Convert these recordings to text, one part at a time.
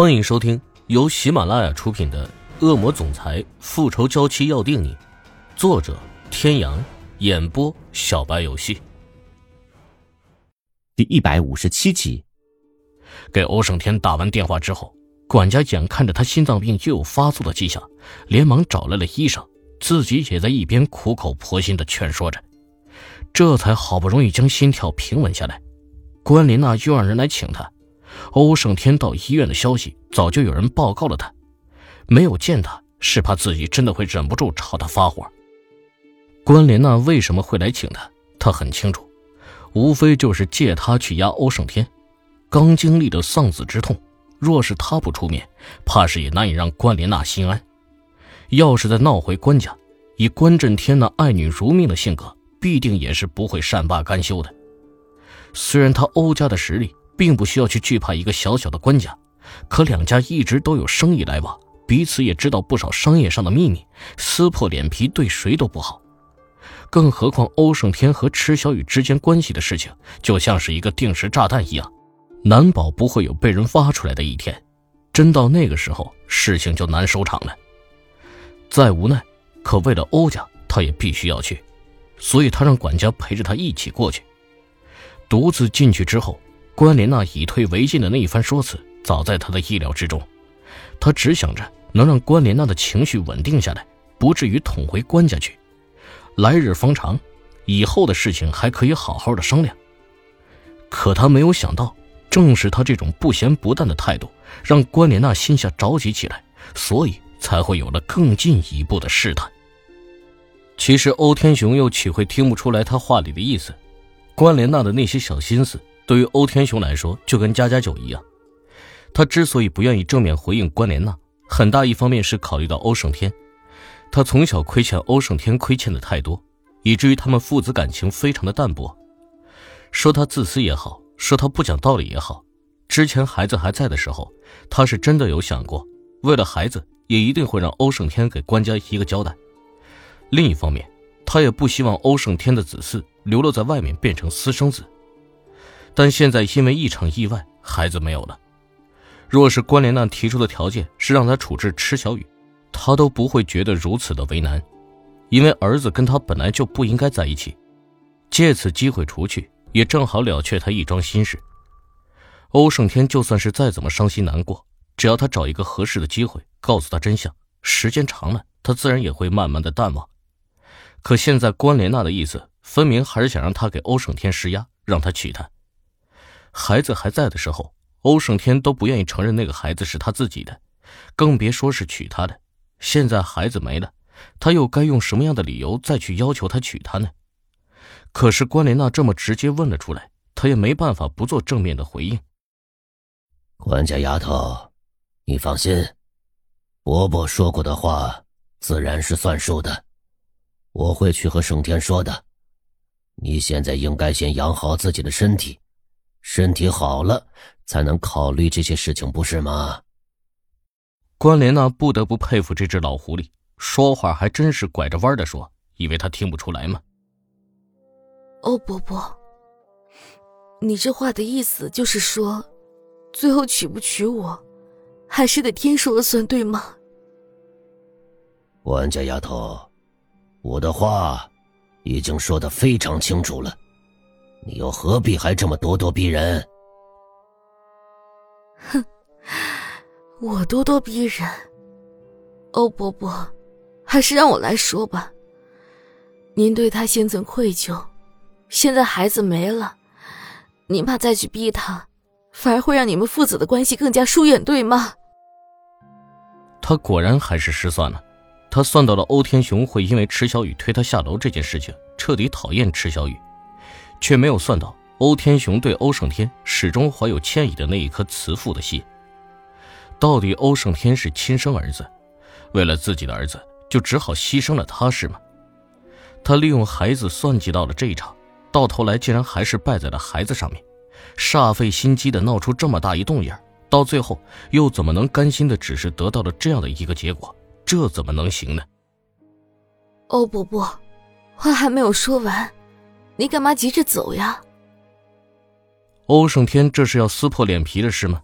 欢迎收听由喜马拉雅出品的《恶魔总裁复仇娇妻要定你》，作者：天阳，演播：小白游戏。第一百五十七集，给欧胜天打完电话之后，管家眼看着他心脏病又有发作的迹象，连忙找来了医生，自己也在一边苦口婆心的劝说着，这才好不容易将心跳平稳下来。关琳娜又让人来请他。欧胜天到医院的消息早就有人报告了他，没有见他是怕自己真的会忍不住朝他发火。关莲娜为什么会来请他？他很清楚，无非就是借他去压欧胜天。刚经历的丧子之痛，若是他不出面，怕是也难以让关莲娜心安。要是再闹回关家，以关震天那爱女如命的性格，必定也是不会善罢甘休的。虽然他欧家的实力，并不需要去惧怕一个小小的官家，可两家一直都有生意来往，彼此也知道不少商业上的秘密，撕破脸皮对谁都不好。更何况欧胜天和池小雨之间关系的事情，就像是一个定时炸弹一样，难保不会有被人挖出来的一天。真到那个时候，事情就难收场了。再无奈，可为了欧家，他也必须要去，所以他让管家陪着他一起过去。独自进去之后。关莲娜以退为进的那一番说辞，早在他的意料之中。他只想着能让关莲娜的情绪稳定下来，不至于捅回关家去。来日方长，以后的事情还可以好好的商量。可他没有想到，正是他这种不咸不淡的态度，让关莲娜心下着急起来，所以才会有了更进一步的试探。其实欧天雄又岂会听不出来他话里的意思？关莲娜的那些小心思。对于欧天雄来说，就跟家家酒一样。他之所以不愿意正面回应关莲娜，很大一方面是考虑到欧胜天。他从小亏欠欧胜天，亏欠的太多，以至于他们父子感情非常的淡薄。说他自私也好，说他不讲道理也好，之前孩子还在的时候，他是真的有想过，为了孩子，也一定会让欧胜天给关家一个交代。另一方面，他也不希望欧胜天的子嗣流落在外面，变成私生子。但现在因为一场意外，孩子没有了。若是关莲娜提出的条件是让他处置池小雨，他都不会觉得如此的为难，因为儿子跟他本来就不应该在一起。借此机会除去，也正好了却他一桩心事。欧胜天就算是再怎么伤心难过，只要他找一个合适的机会告诉他真相，时间长了，他自然也会慢慢的淡忘。可现在关莲娜的意思，分明还是想让他给欧胜天施压，让他娶她。孩子还在的时候，欧胜天都不愿意承认那个孩子是他自己的，更别说是娶她的。现在孩子没了，他又该用什么样的理由再去要求他娶她呢？可是关莲娜这么直接问了出来，他也没办法不做正面的回应。关家丫头，你放心，伯伯说过的话自然是算数的，我会去和胜天说的。你现在应该先养好自己的身体。身体好了，才能考虑这些事情，不是吗？关莲娜不得不佩服这只老狐狸，说话还真是拐着弯的说，以为他听不出来吗？欧伯伯，你这话的意思就是说，最后娶不娶我，还是得天说了算，对吗？关家丫头，我的话已经说的非常清楚了。你又何必还这么咄咄逼人？哼，我咄咄逼人。欧伯伯，还是让我来说吧。您对他心存愧疚，现在孩子没了，您怕再去逼他，反而会让你们父子的关系更加疏远，对吗？他果然还是失算了。他算到了欧天雄会因为池小雨推他下楼这件事情，彻底讨厌池小雨。却没有算到欧天雄对欧胜天始终怀有歉意的那一颗慈父的心。到底欧胜天是亲生儿子，为了自己的儿子，就只好牺牲了他，是吗？他利用孩子算计到了这一场，到头来竟然还是败在了孩子上面，煞费心机的闹出这么大一动静，到最后又怎么能甘心的只是得到了这样的一个结果？这怎么能行呢？欧伯伯，话还没有说完。你干嘛急着走呀？欧胜天这是要撕破脸皮的事吗？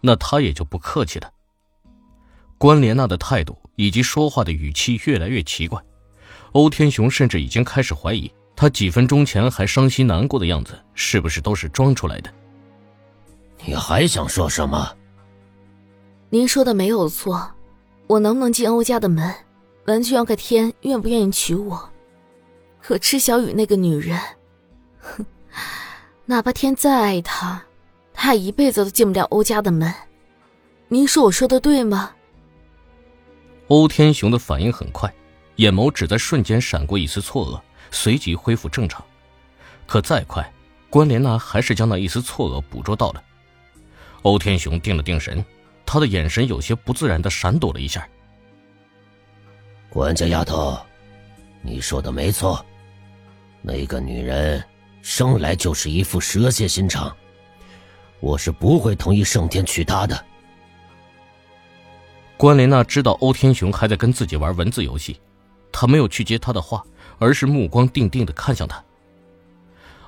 那他也就不客气了。关莲娜的态度以及说话的语气越来越奇怪，欧天雄甚至已经开始怀疑，他几分钟前还伤心难过的样子，是不是都是装出来的？你还想说什么？您说的没有错，我能不能进欧家的门，完全要看天愿不愿意娶我。可池小雨那个女人，哼，哪怕天再爱他，他一辈子都进不了欧家的门。您说我说的对吗？欧天雄的反应很快，眼眸只在瞬间闪过一丝错愕，随即恢复正常。可再快，关莲娜还是将那一丝错愕捕捉到了。欧天雄定了定神，他的眼神有些不自然的闪躲了一下。管家丫头，你说的没错，那个女人生来就是一副蛇蝎心肠，我是不会同意盛天娶她的。关莲娜知道欧天雄还在跟自己玩文字游戏，她没有去接他的话，而是目光定定的看向他。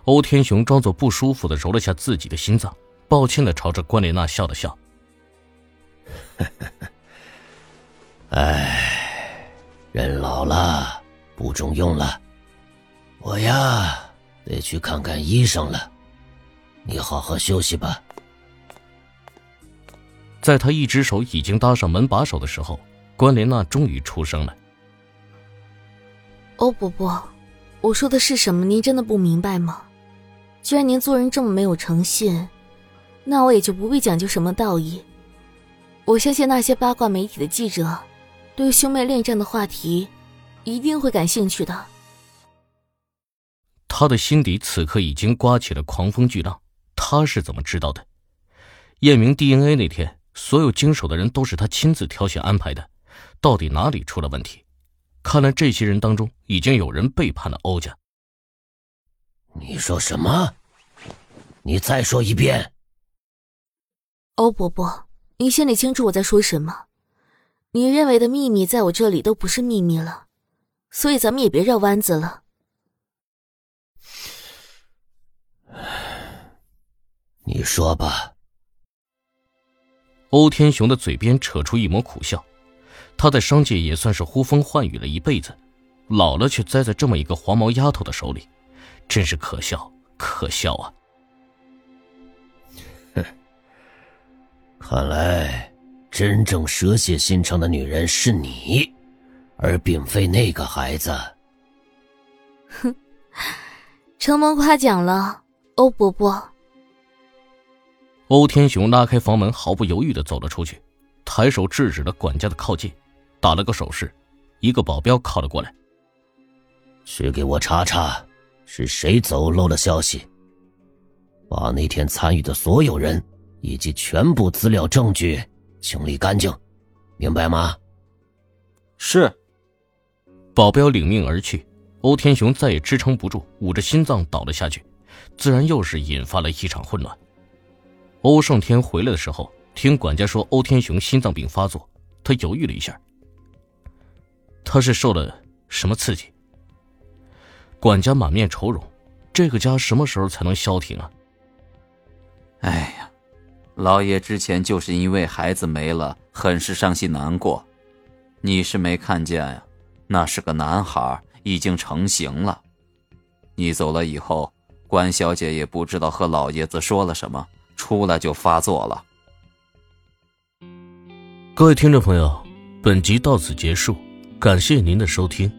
欧天雄装作不舒服的揉了下自己的心脏，抱歉的朝着关莲娜笑了笑。哎，人老了不中用了，我呀得去看看医生了，你好好休息吧。在他一只手已经搭上门把手的时候，关莲娜终于出声了：“欧伯伯，我说的是什么？您真的不明白吗？既然您做人这么没有诚信，那我也就不必讲究什么道义。我相信那些八卦媒体的记者，对兄妹恋战的话题，一定会感兴趣的。”他的心底此刻已经刮起了狂风巨浪。他是怎么知道的？验明 DNA 那天。所有经手的人都是他亲自挑选安排的，到底哪里出了问题？看来这些人当中已经有人背叛了欧家。你说什么？你再说一遍。欧伯伯，你心里清楚我在说什么。你认为的秘密，在我这里都不是秘密了，所以咱们也别绕弯子了。你说吧。欧天雄的嘴边扯出一抹苦笑，他在商界也算是呼风唤雨了一辈子，老了却栽在这么一个黄毛丫头的手里，真是可笑，可笑啊！哼，看来真正蛇蝎心肠的女人是你，而并非那个孩子。哼，承蒙夸奖了，欧伯伯。欧天雄拉开房门，毫不犹豫的走了出去，抬手制止了管家的靠近，打了个手势，一个保镖靠了过来，去给我查查，是谁走漏了消息，把那天参与的所有人以及全部资料证据清理干净，明白吗？是。保镖领命而去，欧天雄再也支撑不住，捂着心脏倒了下去，自然又是引发了一场混乱。欧胜天回来的时候，听管家说欧天雄心脏病发作，他犹豫了一下。他是受了什么刺激？管家满面愁容，这个家什么时候才能消停啊？哎呀，老爷之前就是因为孩子没了，很是伤心难过。你是没看见呀？那是个男孩，已经成型了。你走了以后，关小姐也不知道和老爷子说了什么。出来就发作了。各位听众朋友，本集到此结束，感谢您的收听。